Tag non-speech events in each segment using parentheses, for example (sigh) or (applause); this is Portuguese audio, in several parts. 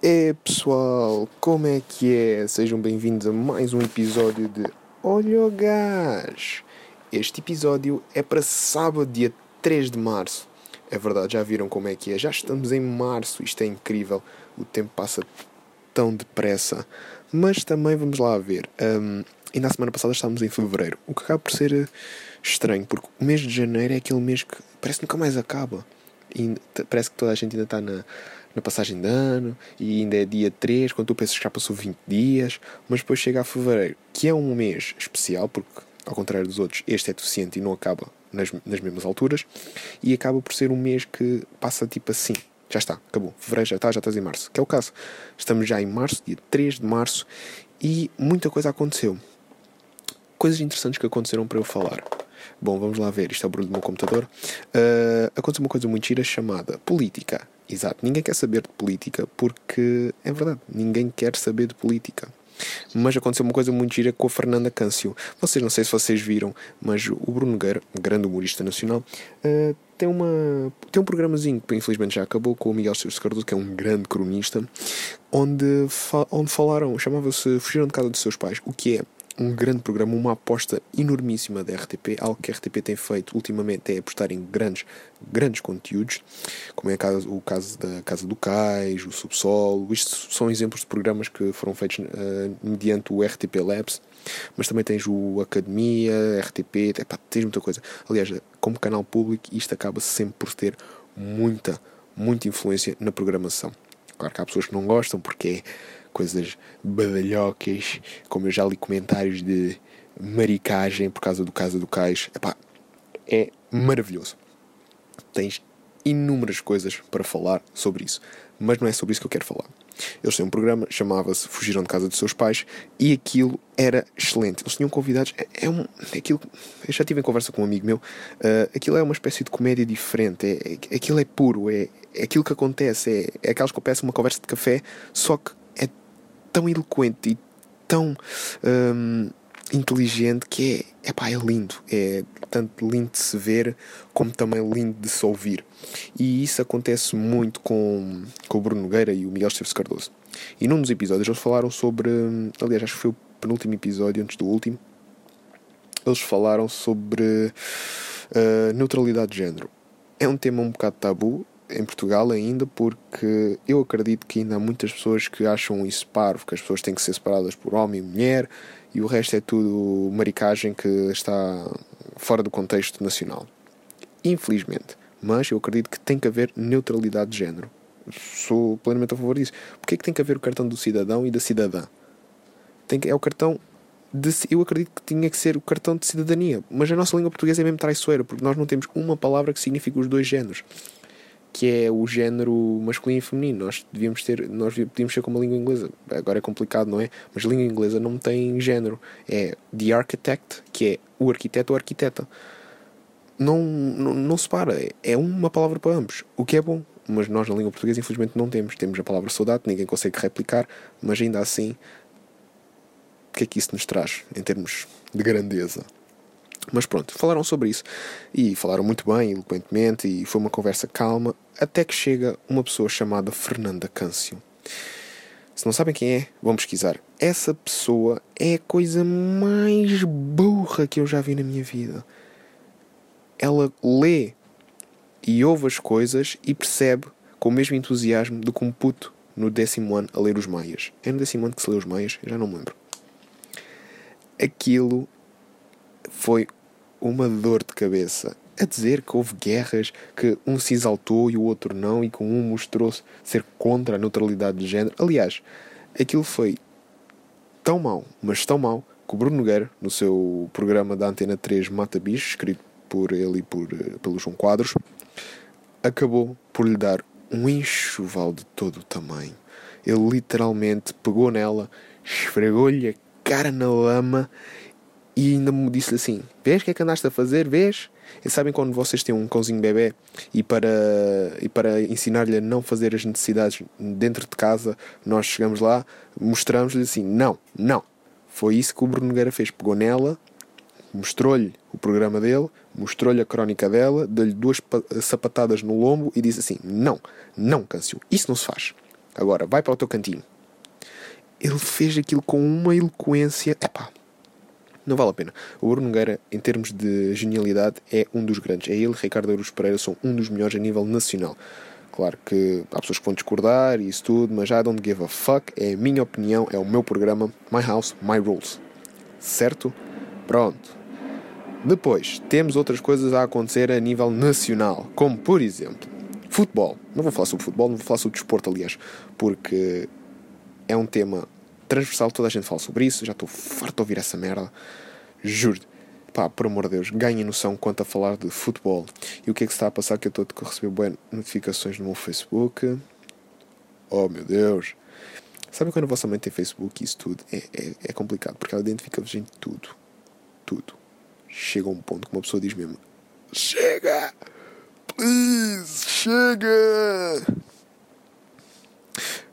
É pessoal, como é que é? Sejam bem-vindos a mais um episódio de Olha o Gás. Este episódio é para sábado, dia 3 de março. É verdade, já viram como é que é? Já estamos em março, isto é incrível. O tempo passa tão depressa. Mas também vamos lá ver. Um, e na semana passada estávamos em fevereiro, o que acaba por ser eh, estranho, porque o mês de janeiro é aquele mês que parece que nunca mais acaba. E parece que toda a gente ainda está na na passagem de ano e ainda é dia 3, quando tu pensas que já passou 20 dias, mas depois chega a fevereiro, que é um mês especial, porque ao contrário dos outros, este é deficiente e não acaba nas, nas mesmas alturas, e acaba por ser um mês que passa tipo assim. Já está, acabou. Fevereiro já está, já estás em março. Que é o caso. Estamos já em março, dia 3 de março, e muita coisa aconteceu. Coisas interessantes que aconteceram para eu falar. Bom, vamos lá ver. Isto é o barulho do meu computador. Uh, aconteceu uma coisa muito gira chamada política. Exato, ninguém quer saber de política porque é verdade, ninguém quer saber de política. Mas aconteceu uma coisa muito gira com a Fernanda Câncio. Vocês não sei se vocês viram, mas o Bruno Nogueira, grande humorista nacional, uh, tem, uma, tem um programazinho que infelizmente já acabou com o Miguel Silves Cardoso, que é um grande cronista, onde, fa onde falaram, chamava-se Fugiram de Casa dos Seus Pais, o que é um grande programa, uma aposta enormíssima da RTP. Algo que a RTP tem feito ultimamente é apostar em grandes, grandes conteúdos, como é o caso da Casa do Cais, o Subsolo. Isto são exemplos de programas que foram feitos uh, mediante o RTP Labs. Mas também tens o Academia, RTP, epá, tens muita coisa. Aliás, como canal público, isto acaba sempre por ter muita, muita influência na programação. Claro que há pessoas que não gostam porque é coisas badalhocas, como eu já li comentários de maricagem por causa do Casa do Cais. Epá, é maravilhoso. Tens inúmeras coisas para falar sobre isso, mas não é sobre isso que eu quero falar. Eles têm um programa, chamava-se Fugiram de Casa dos Seus Pais, e aquilo era excelente. Eles tinham convidados. É, é um. Aquilo, eu já tive em conversa com um amigo meu. Uh, aquilo é uma espécie de comédia diferente. É, é, aquilo é puro. É, é aquilo que acontece. É, é aquelas que peço uma conversa de café, só que tão eloquente e tão hum, inteligente que é, epá, é lindo. É tanto lindo de se ver como também lindo de se ouvir. E isso acontece muito com, com o Bruno Nogueira e o Miguel Esteves Cardoso. E num dos episódios eles falaram sobre. Hum, aliás, acho que foi o penúltimo episódio antes do último. Eles falaram sobre uh, neutralidade de género. É um tema um bocado tabu, em Portugal ainda, porque eu acredito que ainda há muitas pessoas que acham isso parvo, que as pessoas têm que ser separadas por homem e mulher, e o resto é tudo maricagem que está fora do contexto nacional. Infelizmente. Mas eu acredito que tem que haver neutralidade de género. Sou plenamente a favor disso. Porquê é que tem que haver o cartão do cidadão e da cidadã? Tem que, é o cartão de, eu acredito que tinha que ser o cartão de cidadania, mas a nossa língua portuguesa é mesmo traiçoeira, porque nós não temos uma palavra que signifique os dois géneros que é o género masculino e feminino. Nós devíamos ter, nós podíamos ser como a língua inglesa. Agora é complicado, não é? Mas a língua inglesa não tem género. É the architect, que é o arquiteto ou arquiteta. Não, não, não se para. É uma palavra para ambos, o que é bom. Mas nós na língua portuguesa, infelizmente, não temos. Temos a palavra saudade, ninguém consegue replicar, mas ainda assim, o que é que isso nos traz em termos de grandeza? Mas pronto, falaram sobre isso e falaram muito bem, eloquentemente, e foi uma conversa calma, até que chega uma pessoa chamada Fernanda Câncio. Se não sabem quem é, vão pesquisar. Essa pessoa é a coisa mais burra que eu já vi na minha vida. Ela lê e ouve as coisas e percebe com o mesmo entusiasmo do que um puto no décimo ano a ler os Maias. É no décimo ano que se lê os Maias? Eu já não me lembro. Aquilo foi uma dor de cabeça a dizer que houve guerras, que um se exaltou e o outro não, e que um mostrou-se ser contra a neutralidade de género. Aliás, aquilo foi tão mau, mas tão mau, que o Bruno Nogueira, no seu programa da Antena 3 Mata Bicho, escrito por ele e por, pelo João Quadros, acabou por lhe dar um enxoval de todo o tamanho. Ele literalmente pegou nela, esfregou-lhe a cara na lama e ainda me disse assim: Vês o que é que andaste a fazer? Vês? E sabem quando vocês têm um cãozinho bebê e para, e para ensinar-lhe a não fazer as necessidades dentro de casa, nós chegamos lá, mostramos-lhe assim: Não, não. Foi isso que o Bruno Nogueira fez. Pegou nela, mostrou-lhe o programa dele, mostrou-lhe a crónica dela, deu-lhe duas sapatadas no lombo e disse assim: Não, não, Câncio, isso não se faz. Agora, vai para o teu cantinho. Ele fez aquilo com uma eloquência. Epá, não vale a pena. O Bruno Nogueira, em termos de genialidade, é um dos grandes. É ele Ricardo Aruz Pereira são um dos melhores a nível nacional. Claro que há pessoas que vão discordar e isso tudo, mas já don't give a fuck. É a minha opinião, é o meu programa. My House, My Rules. Certo? Pronto. Depois, temos outras coisas a acontecer a nível nacional, como por exemplo, futebol. Não vou falar sobre futebol, não vou falar sobre desporto, aliás, porque é um tema transversal, toda a gente fala sobre isso, já estou farto de ouvir essa merda. Juro. Pá, por amor de Deus, ganhem noção quanto a falar de futebol. E o que é que se está a passar? Que eu estou a receber boas notificações no meu Facebook. Oh meu Deus. Sabe quando a vossa mãe tem Facebook e isso tudo? É, é, é complicado, porque ela identifica-vos em tudo. Tudo. Chega a um ponto que uma pessoa diz mesmo: Chega! Please! Chega!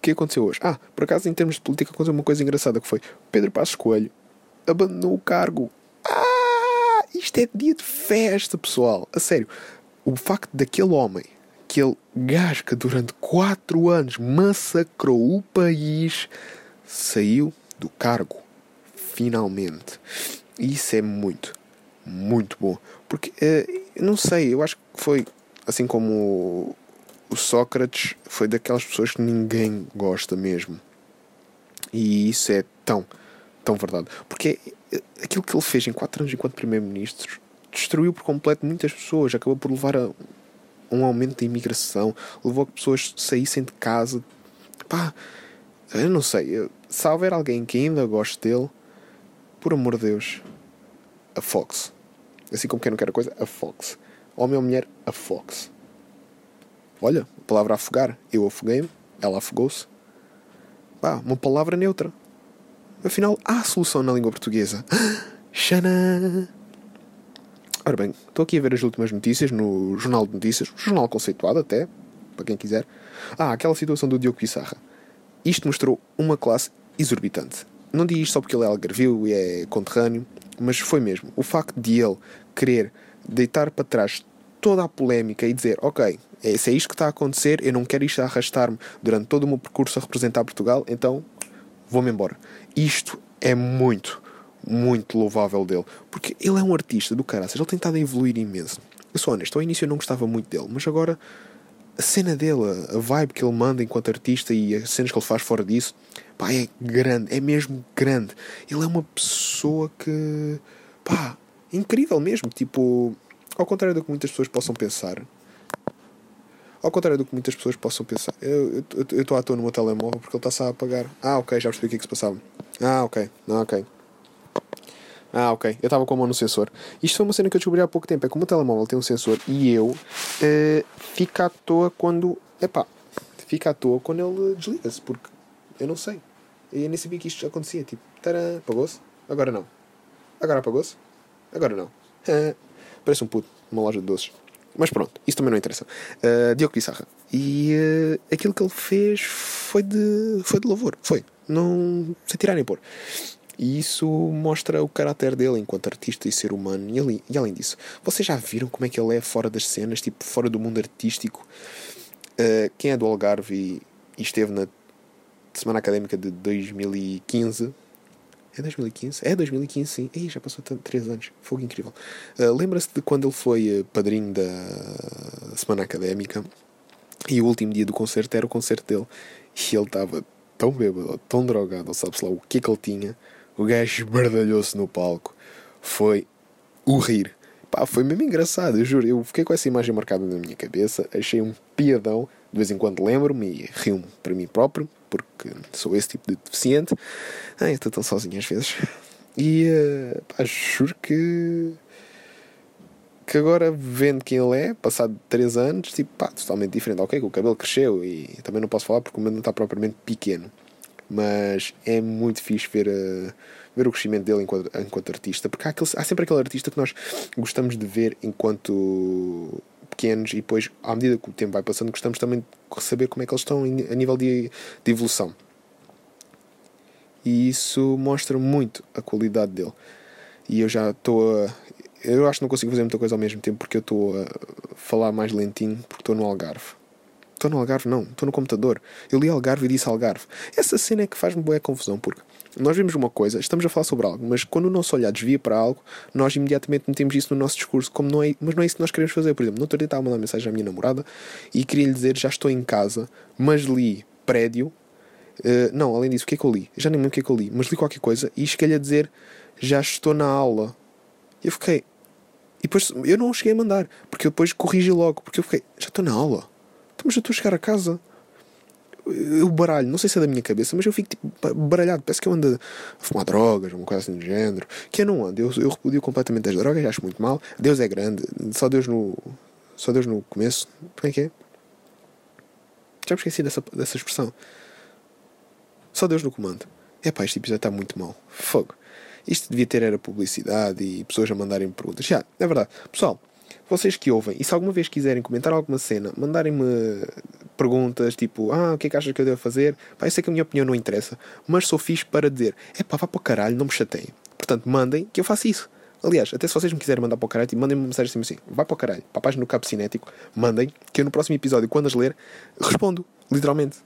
Que aconteceu hoje? Ah, por acaso, em termos de política, aconteceu uma coisa engraçada que foi Pedro Passos Coelho abandonou o cargo. Ah! Isto é dia de festa, pessoal. A sério. O facto daquele homem, aquele gajo que durante 4 anos massacrou o país, saiu do cargo. Finalmente. Isso é muito, muito bom. Porque, uh, não sei, eu acho que foi assim como o Sócrates foi daquelas pessoas que ninguém gosta mesmo. E isso é tão, tão verdade. Porque aquilo que ele fez em 4 anos enquanto Primeiro-Ministro destruiu por completo muitas pessoas, acabou por levar a um aumento da imigração, levou a que pessoas saíssem de casa. Pá, eu não sei. Se houver alguém que ainda goste dele, por amor de Deus, a Fox. Assim como quem não quer a coisa, a Fox. Homem ou mulher, a Fox. Olha, a palavra afogar. Eu afoguei-me, ela afogou-se. Pá, uma palavra neutra. Afinal, há solução na língua portuguesa. (gasps) Xana! Ora bem, estou aqui a ver as últimas notícias no Jornal de Notícias, jornal conceituado até, para quem quiser. Ah, aquela situação do Diogo Pissarra. Isto mostrou uma classe exorbitante. Não digo isto só porque ele é algarvio e é conterrâneo, mas foi mesmo. O facto de ele querer deitar para trás toda a polémica e dizer, ok, é, se é isto que está a acontecer, eu não quero isto arrastar-me durante todo o meu percurso a representar Portugal, então vou-me embora. Isto é muito, muito louvável dele. Porque ele é um artista do caraças, ele tem estado a evoluir imenso. Eu sou honesto, ao início eu não gostava muito dele, mas agora a cena dele, a vibe que ele manda enquanto artista e as cenas que ele faz fora disso, pá, é grande, é mesmo grande. Ele é uma pessoa que, pá, incrível mesmo. Tipo, ao contrário do que muitas pessoas possam pensar, ao contrário do que muitas pessoas possam pensar, eu estou à toa no meu telemóvel porque ele está-se a apagar. Ah, ok, já percebi o que é que se passava. Ah, ok, ah, ok. Ah, ok. Eu estava com a mão no sensor. Isto foi uma cena que eu descobri há pouco tempo. É como o telemóvel tem um sensor e eu uh, fico à toa quando. Epá, fica à toa quando ele desliga-se, porque eu não sei. Eu nem sabia que isto acontecia. Tipo, tarã, apagou-se? Agora não. Agora apagou-se? Agora não. Parece um puto numa loja de doces. Mas pronto, isso também não interessa. Uh, Diogo Pissarra. E uh, aquilo que ele fez foi de, foi de louvor. Foi. Não. Sem tirar nem pôr. E isso mostra o caráter dele enquanto artista e ser humano. E, ali, e além disso, vocês já viram como é que ele é fora das cenas, tipo, fora do mundo artístico? Uh, quem é do Algarve e esteve na Semana Académica de 2015 é 2015? É 2015, sim. Ei, já passou 3 anos. Fogo incrível. Uh, Lembra-se de quando ele foi uh, padrinho da Semana Académica e o último dia do concerto era o concerto dele e ele estava tão bêbado, tão drogado, sabe-se lá o que é que ele tinha. O gajo esbardalhou-se no palco. Foi o rir. Pá, foi mesmo engraçado, eu juro. Eu fiquei com essa imagem marcada na minha cabeça. Achei um piadão. De vez em quando lembro-me e rio-me para mim próprio porque sou esse tipo de deficiente. Ah, estou tão sozinho às vezes. E uh, pá, juro que. que agora vendo quem ele é, passado 3 anos, tipo, pá, totalmente diferente. Ok, o cabelo cresceu e também não posso falar porque o meu não está propriamente pequeno. Mas é muito fixe ver, uh, ver o crescimento dele enquanto, enquanto artista, porque há, aquele, há sempre aquele artista que nós gostamos de ver enquanto pequenos e depois, à medida que o tempo vai passando, gostamos também de saber como é que eles estão a nível de, de evolução. E isso mostra muito a qualidade dele. E eu já estou a. Eu acho que não consigo fazer muita coisa ao mesmo tempo porque eu estou a falar mais lentinho porque estou no Algarve. Estou no Algarve, não, estou no computador. Eu li Algarve e disse Algarve. Essa cena é que faz-me boa confusão, porque nós vemos uma coisa, estamos a falar sobre algo, mas quando o nosso olhar desvia para algo, nós imediatamente metemos isso no nosso discurso, como não é, mas não é isso que nós queremos fazer. Por exemplo, no outro dia estava a mandar mensagem à minha namorada e queria lhe dizer já estou em casa, mas li prédio. Uh, não, além disso, o que é que eu li? Já nem lembro o que é que eu li, mas li qualquer coisa e cheguei-lhe a dizer já estou na aula. E eu fiquei. E depois eu não cheguei a mandar, porque eu depois corrigi logo, porque eu fiquei, já estou na aula. Mas já estou a chegar a casa eu baralho, não sei se é da minha cabeça, mas eu fico tipo baralhado. Parece que eu ando a fumar drogas, uma coisa assim do género. Que eu não ando, eu, eu repudio completamente as drogas, acho muito mal. Deus é grande, só Deus no. Só Deus no começo. Como é que é? Já me esqueci dessa, dessa expressão. Só Deus no comando. É pá, este episódio está muito mal. Fogo. Isto devia ter era publicidade e pessoas a mandarem perguntas. Já, é verdade. Pessoal, vocês que ouvem, e se alguma vez quiserem comentar alguma cena, mandarem-me perguntas tipo, ah, o que é que achas que eu devo fazer? Pá, eu sei que a minha opinião não interessa, mas sou fixe para dizer, é pá, vá para o caralho, não me chateiem. Portanto, mandem que eu faço isso. Aliás, até se vocês me quiserem mandar para o caralho, tipo, mandem-me uma mensagem assim, assim, vai para o caralho, para a página do Cabo Cinético, mandem, que eu no próximo episódio, quando as ler, respondo, literalmente.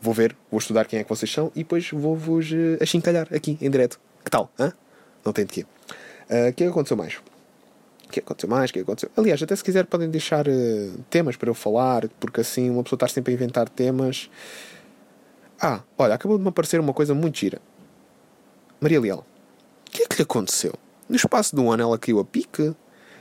Vou ver, vou estudar quem é que vocês são e depois vou-vos uh, achincalhar aqui, em direto. Que tal? Hã? Não tem de quê. Uh, o é que aconteceu mais? Que aconteceu mais, o que aconteceu. Aliás, até se quiser podem deixar uh, temas para eu falar, porque assim uma pessoa está sempre a inventar temas. Ah, olha, acabou de me aparecer uma coisa muito gira. Maria Leal, o que é que lhe aconteceu? No espaço de um ano ela caiu a pique.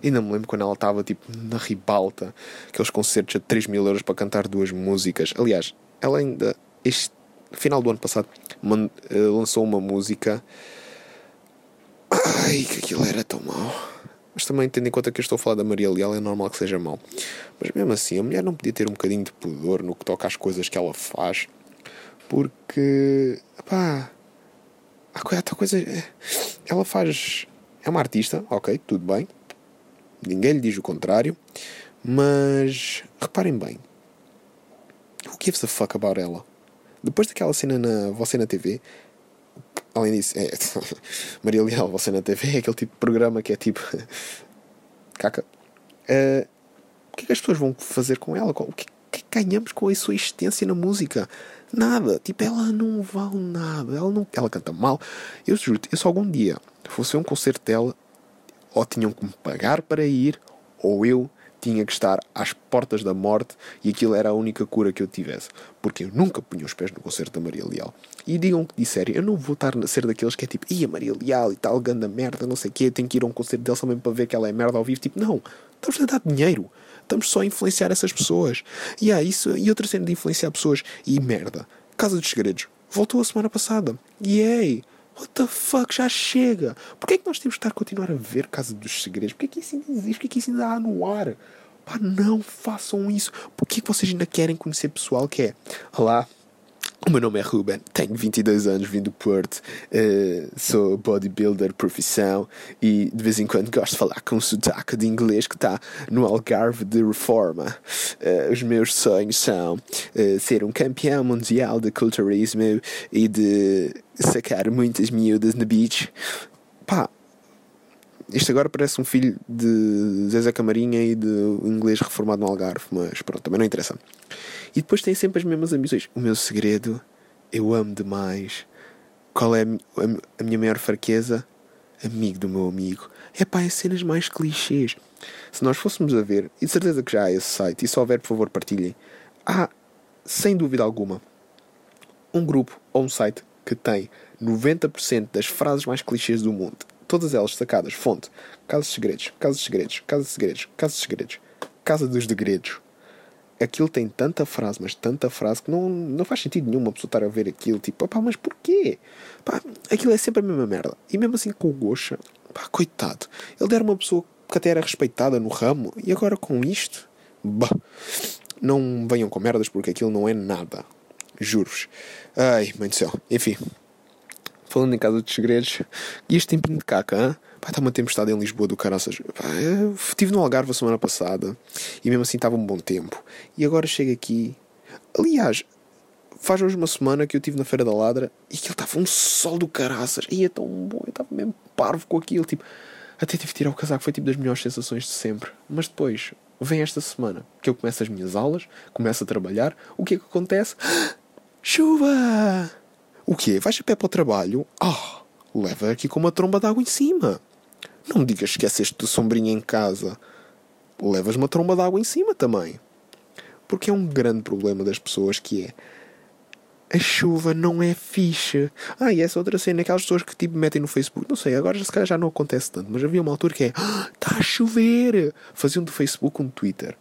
Ainda me lembro quando ela estava tipo na ribalta, aqueles concertos a 3 mil euros para cantar duas músicas. Aliás, ela ainda, este final do ano passado, eh, lançou uma música. Ai, que aquilo era tão mau mas também, tendo em conta que eu estou a falar da Maria Leal, é normal que seja mau. Mas mesmo assim, a mulher não podia ter um bocadinho de pudor no que toca às coisas que ela faz. Porque, pá, a coisa. É, ela faz. É uma artista, ok, tudo bem. Ninguém lhe diz o contrário. Mas, reparem bem. Who gives a fuck about ela? Depois daquela cena na Você na TV, além disso, é, (laughs) Maria Leal, você na TV, é aquele tipo de programa que é tipo. (laughs) caca. Uh, o que é que as pessoas vão fazer com ela? O que, que ganhamos com a sua existência na música? Nada. Tipo, ela não vale nada. Ela, não, ela canta mal. Eu juro, eu se algum dia fosse um concerto dela, ou tinham que me pagar para ir, ou eu tinha que estar às portas da morte e aquilo era a única cura que eu tivesse. Porque eu nunca punha os pés no concerto da Maria Leal. E digam que disserem, eu não vou estar a ser daqueles que é tipo, ia Maria Leal e tal, ganda merda, não sei o quê, tenho que ir a um concerto dela mesmo para ver que ela é merda ao vivo. Tipo, não, estamos a dar dinheiro. Estamos só a influenciar essas pessoas. E há isso, e outra cena de influenciar pessoas. E merda, Casa dos Segredos. Voltou a semana passada. Aí, What the fuck, já chega. Porquê é que nós temos que estar a continuar a ver Casa dos Segredos? Porquê é que isso ainda existe? Porquê é que isso ainda há no ar? Pá, não façam isso. Porquê é que vocês ainda querem conhecer pessoal que é? Olá, o meu nome é Ruben, tenho 22 anos, vim do Porto, uh, sou bodybuilder profissão e de vez em quando gosto de falar com um sotaque de inglês que está no Algarve de Reforma. Uh, os meus sonhos são uh, ser um campeão mundial de culturismo e de sacar muitas miúdas na beach. Pá, isto agora parece um filho de Zezé Camarinha e de inglês reformado no Algarve, mas pronto, também não interessa. E depois tem sempre as mesmas ambições. O meu segredo, eu amo demais. Qual é a, minha maior fraqueza? Amigo do meu amigo. É pá, é cenas mais clichês. Se nós fôssemos a ver, e de certeza que já há esse site, e se houver, por favor, partilhem. Há, sem dúvida alguma, um grupo ou um site que tem 90% das frases mais clichês do mundo. Todas elas sacadas. Fonte: Casa de Segredos, Casa de Segredos, Casa de Segredos, Casa de Segredos, Casa dos Degredos aquilo tem tanta frase, mas tanta frase que não, não faz sentido nenhum pessoa estar a ver aquilo, tipo, pá, mas porquê? Pá, aquilo é sempre a mesma merda. E mesmo assim com o Gosha, pá, coitado, ele era uma pessoa que até era respeitada no ramo, e agora com isto, bah, não venham com merdas porque aquilo não é nada. Juro-vos. Ai, mãe do céu. Enfim, falando em casa dos segredos, e este tempinho de caca, hein? Pá, está uma tempestade em Lisboa do caraças. Estive no Algarve a semana passada e mesmo assim estava um bom tempo. E agora chego aqui. Aliás, faz hoje uma semana que eu estive na Feira da Ladra e aquilo estava um sol do caraças. E é tão bom, eu estava mesmo parvo com aquilo. Tipo, até tive que tirar o casaco, foi tipo das melhores sensações de sempre. Mas depois, vem esta semana. Que eu começo as minhas aulas, começo a trabalhar. O que é que acontece? (gasps) Chuva! O quê? Vais a pé para o trabalho? Ah, oh, leva aqui com uma tromba de água em cima. Não me digas que esqueceste de sombrinha em casa. Levas uma tromba de água em cima também. Porque é um grande problema das pessoas que é a chuva não é fixe. Ah, e essa outra cena, aquelas pessoas que tipo metem no Facebook, não sei, agora se calhar já não acontece tanto, mas havia uma altura que é está ah, a chover. Faziam do Facebook um Twitter.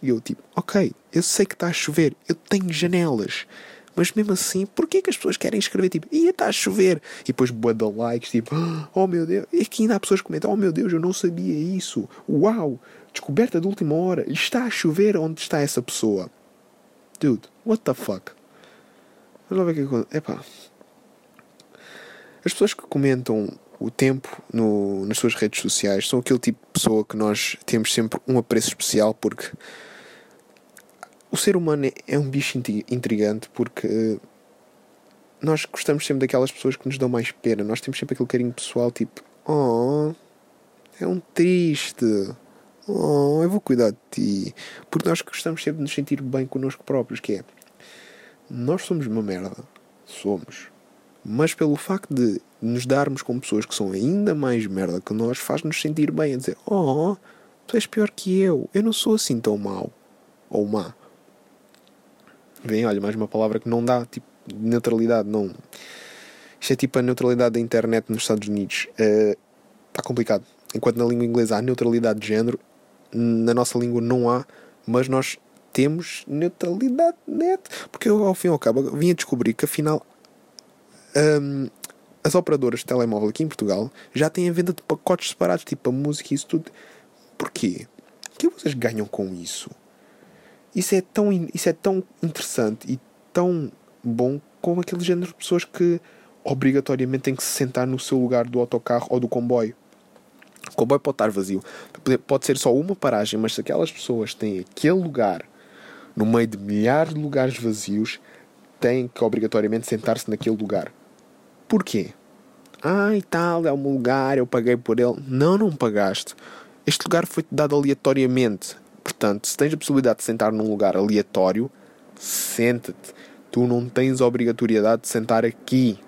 E eu tipo, ok, eu sei que está a chover, eu tenho janelas. Mas mesmo assim, porquê que as pessoas querem escrever tipo, ia está a chover? E depois boa de likes, tipo, oh meu Deus. E aqui ainda há pessoas que comentam, oh meu Deus, eu não sabia isso. Uau, descoberta de última hora. Está a chover onde está essa pessoa. Dude, what the fuck? Vamos lá ver o que acontece. Epá. As pessoas que comentam o tempo no, nas suas redes sociais são aquele tipo de pessoa que nós temos sempre um apreço especial porque o ser humano é, é um bicho intrigante porque nós gostamos sempre daquelas pessoas que nos dão mais pena. Nós temos sempre aquele carinho pessoal tipo, oh, é um triste. Oh, eu vou cuidar de ti. Porque nós gostamos sempre de nos sentir bem connosco próprios, que é nós somos uma merda. Somos. Mas pelo facto de nos darmos com pessoas que são ainda mais merda que nós, faz-nos sentir bem a dizer: Oh, tu és pior que eu. Eu não sou assim tão mau. Ou má. Vem, olha, mais uma palavra que não dá, tipo, neutralidade, não. Isto é tipo a neutralidade da internet nos Estados Unidos. Está uh, complicado. Enquanto na língua inglesa há neutralidade de género, na nossa língua não há, mas nós temos neutralidade net. Porque eu, ao fim e ao cabo, vim a descobrir que afinal um, as operadoras de telemóvel aqui em Portugal já têm a venda de pacotes separados, tipo a música e isso tudo. Porquê? O que vocês ganham com isso? Isso é tão, isso é tão interessante e tão bom como aquele género de pessoas que obrigatoriamente têm que se sentar no seu lugar do autocarro ou do comboio. O comboio pode estar vazio, pode ser só uma paragem, mas se aquelas pessoas têm aquele lugar no meio de milhares de lugares vazios, tem que obrigatoriamente sentar-se naquele lugar. Porquê? Ah, e tal, é um lugar, eu paguei por ele. Não, não pagaste. Este lugar foi-te dado aleatoriamente. Portanto, se tens a possibilidade de sentar num lugar aleatório, senta-te. Tu não tens a obrigatoriedade de sentar aqui.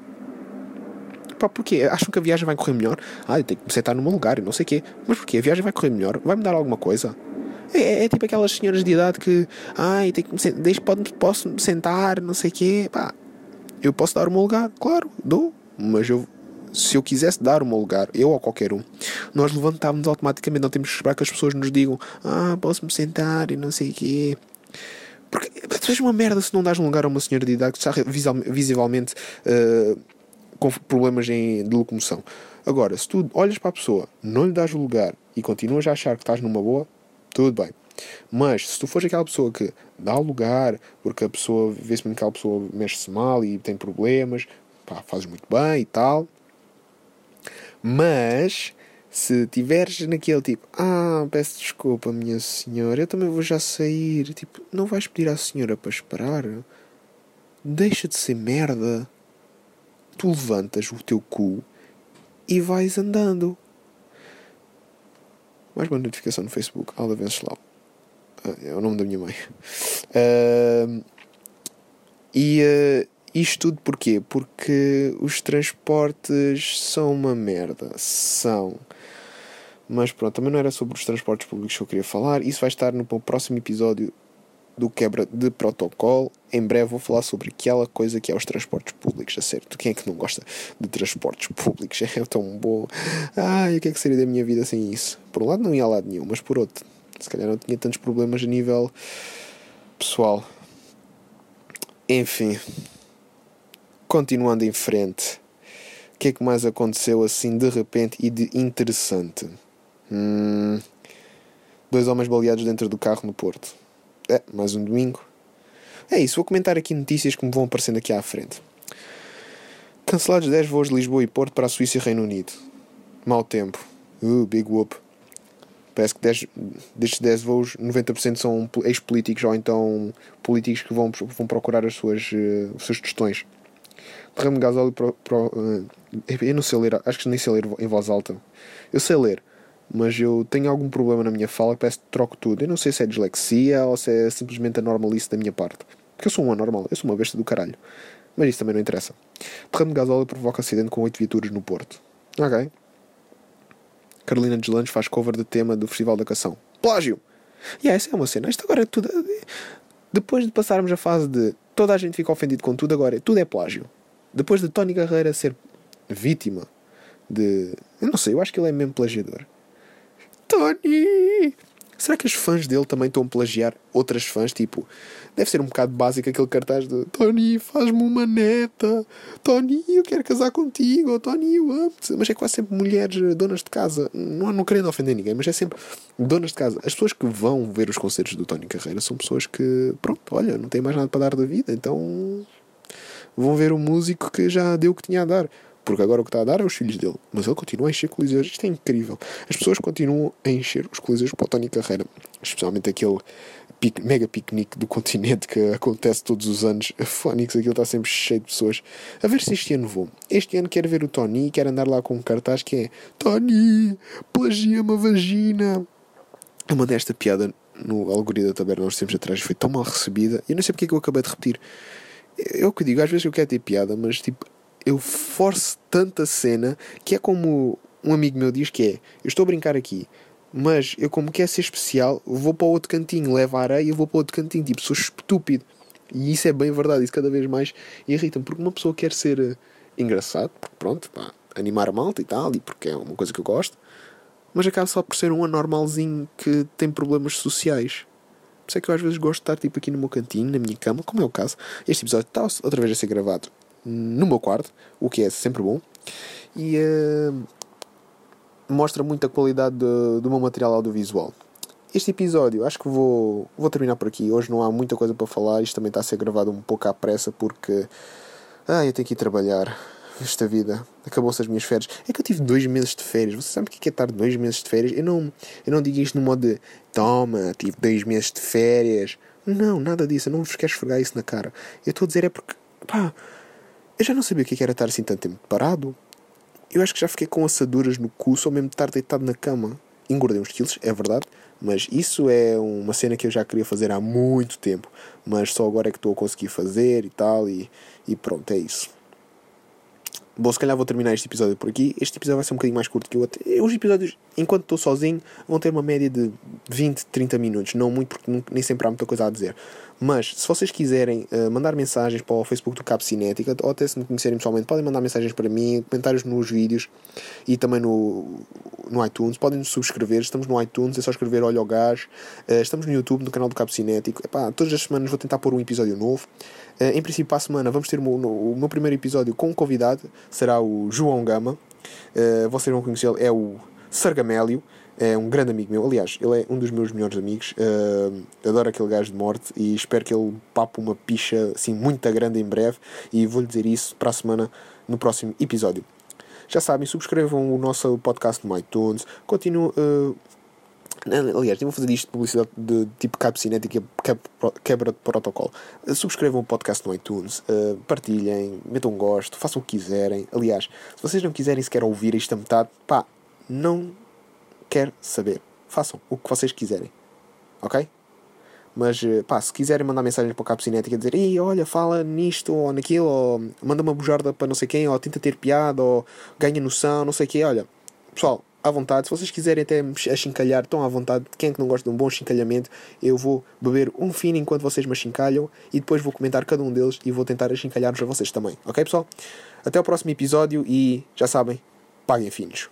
Pá, porquê? Acham que a viagem vai correr melhor? Ah, eu tenho que me sentar num lugar e não sei o quê. Mas porquê? A viagem vai correr melhor? Vai-me dar alguma coisa? É, é, é, tipo aquelas senhoras de idade que, ai, tem que me deixa, pode, posso me sentar, não sei o quê. Pá, eu posso dar o meu lugar, claro, dou, mas eu, se eu quisesse dar o meu lugar, eu ou qualquer um, nós levantávamos automaticamente, não temos que esperar que as pessoas nos digam, ah, posso me sentar e não sei o quê. Porque tu és uma merda se não dás um lugar a uma senhora de idade que está visivelmente uh, com problemas em, de locomoção. Agora, se tu olhas para a pessoa, não lhe dás o lugar e continuas a achar que estás numa boa, tudo bem. Mas se tu fores aquela pessoa que dá lugar, porque a pessoa vê-se que aquela pessoa mexe-se mal e tem problemas, pá, fazes muito bem e tal. Mas se tiveres naquele tipo, ah, peço desculpa, minha senhora, eu também vou já sair, tipo, não vais pedir à senhora para esperar? Deixa de ser merda. Tu levantas o teu cu e vais andando mais uma notificação no Facebook, Alda Venceslau. Ah, é o nome da minha mãe. (laughs) Uh, e uh, isto tudo porquê? Porque os transportes são uma merda. São. Mas pronto, também não era sobre os transportes públicos que eu queria falar. Isso vai estar no próximo episódio do quebra de protocolo. Em breve vou falar sobre aquela coisa que é os transportes públicos, a. Quem é que não gosta de transportes públicos? (laughs) É tão bom. Ai, o que é que seria da minha vida sem isso? Por um lado não ia a lado nenhum, mas por outro, se calhar não tinha tantos problemas a nível pessoal. Enfim, continuando em frente. O que é que mais aconteceu assim de repente e de interessante? Hum, dois homens baleados dentro do carro no Porto. É, mais um domingo. É isso, vou comentar aqui notícias que me vão aparecendo aqui à frente. Cancelados 10 voos de Lisboa e Porto para a Suíça e Reino Unido. Mau tempo. Uh, big whoop. Parece que 10, destes 10 voos, 90% são ex-políticos ou então políticos que vão, vão procurar as suas, uh, os seus tostões. Derrame de gasóleo. Pro, pro, uh, eu não sei ler, acho que nem sei ler em voz alta. Eu sei ler, mas eu tenho algum problema na minha fala que parece que troco tudo. Eu não sei se é dislexia ou se é simplesmente a normalice da minha parte. Porque eu sou um anormal, eu sou uma besta do caralho. Mas isso também não interessa. Derrame de gasóleo provoca acidente com 8 viaturas no Porto. Ok. Carolina Deslandes faz cover de tema do Festival da Canção. Plágio! E yeah, essa é uma cena. Isto agora é tudo. Depois de passarmos a fase de toda a gente fica ofendido com tudo, agora tudo é plágio. Depois de Tony Carreira ser vítima de. Eu não sei, eu acho que ele é mesmo plagiador. Tony! Será que os fãs dele também estão a plagiar outras fãs? Tipo, deve ser um bocado básico aquele cartaz de Tony, faz-me uma neta. Tony, eu quero casar contigo. Tony, eu amo-te. Mas é quase sempre mulheres donas de casa. Não, não querendo ofender ninguém, mas é sempre donas de casa. As pessoas que vão ver os concertos do Tony Carreira são pessoas que, pronto, olha, não têm mais nada para dar da vida. Então vão ver o músico que já deu o que tinha a dar. Porque agora o que está a dar é os filhos dele. Mas ele continua a encher coliseus. Isto é incrível. As pessoas continuam a encher os coliseus para o Tony Carreira. Especialmente aquele pic, mega piquenique do continente que acontece todos os anos. A Fónix, aquilo está sempre cheio de pessoas. A ver se este ano vou. Este ano quero ver o Tony e quero andar lá com um cartaz que é Tony, plagia-me a vagina. Eu mandei esta piada no Algoritmo da Taberna uns tempos atrás. Foi tão mal recebida. Eu não sei porque é que eu acabei de repetir. É o que digo, às vezes eu quero ter piada, mas tipo, eu forço tanta cena que é como um amigo meu diz que é, eu estou a brincar aqui, mas eu como quero ser especial, vou para outro cantinho, levo a areia e vou para outro cantinho, tipo, sou estúpido. E isso é bem verdade, isso cada vez mais irrita-me, porque uma pessoa quer ser uh, engraçado, porque pronto, pá, animar a malta e tal, e porque é uma coisa que eu gosto, mas acaba só por ser um anormalzinho que tem problemas sociais. Por isso é que eu às vezes gosto de estar tipo aqui no meu cantinho, na minha cama, como é o caso. Este episódio está outra vez a ser gravado no meu quarto, o que é sempre bom. E uh, mostra muito a qualidade do, do meu material audiovisual. Este episódio, acho que vou, vou terminar por aqui. Hoje não há muita coisa para falar. Isto também está a ser gravado um pouco à pressa porque. Ah, eu tenho que ir trabalhar. Esta vida. Acabou-se as minhas férias. É que eu tive dois meses de férias. Você sabe o que é estar dois meses de férias? Eu não, eu não digo isto no modo de toma, tive dois meses de férias. Não, nada disso. Eu não vos quero esfregar isso na cara. Eu estou a dizer é porque. Pá, eu já não sabia o que era estar assim tanto tempo parado. Eu acho que já fiquei com assaduras no cu só mesmo estar deitado na cama. Engordei uns quilos, é verdade, mas isso é uma cena que eu já queria fazer há muito tempo. Mas só agora é que estou a conseguir fazer e tal, e, e pronto, é isso. Bom, se calhar vou terminar este episódio por aqui. Este episódio vai ser um bocadinho mais curto que o outro. Os episódios, enquanto estou sozinho, vão ter uma média de 20, 30 minutos. Não muito, porque nem sempre há muita coisa a dizer. Mas, se vocês quiserem uh, mandar mensagens para o Facebook do Cabo Cinética, ou até se me conhecerem pessoalmente, podem mandar mensagens para mim, comentários nos vídeos e também no, no iTunes. Podem nos subscrever. Estamos no iTunes, é só escrever Olho ao Gás. Uh, estamos no YouTube, no canal do Cabo Cinético. Epá, todas as semanas vou tentar pôr um episódio novo. Uh, em princípio, para a semana vamos ter o meu, o meu primeiro episódio com um convidado, será o João Gama. Uh, vocês vão conhecê-lo, é o Sargamélio. É um grande amigo meu, aliás, ele é um dos meus melhores amigos. Uh, adoro aquele gajo de morte e espero que ele pape uma picha assim muito grande em breve. E vou-lhe dizer isso para a semana no próximo episódio. Já sabem, subscrevam o nosso podcast no iTunes. Continuem. Uh, Aliás, vou fazer isto de publicidade de tipo cabo cinética, quebra de protocolo. Subscrevam o podcast no iTunes, uh, partilhem, metam um gosto, façam o que quiserem. Aliás, se vocês não quiserem sequer ouvir isto a metade, pá, não quero saber. Façam o que vocês quiserem. Ok? Mas, eh, pá, se quiserem mandar mensagem para o Cabo Cinética dizer Ei, olha, fala nisto ou naquilo, ou manda uma bujarda para não sei quem, ou tenta ter piada, ou ganha noção, não sei o quê, olha, pessoal, à vontade. Se vocês quiserem até achincalhar, estão à vontade. Quem é que não gosta de um bom chincalhamento? Eu vou beber um fino enquanto vocês me achincalham e depois vou comentar cada um deles e vou tentar achincalhar-vos a vocês também. Ok, pessoal? Até o próximo episódio e já sabem, paguem finos.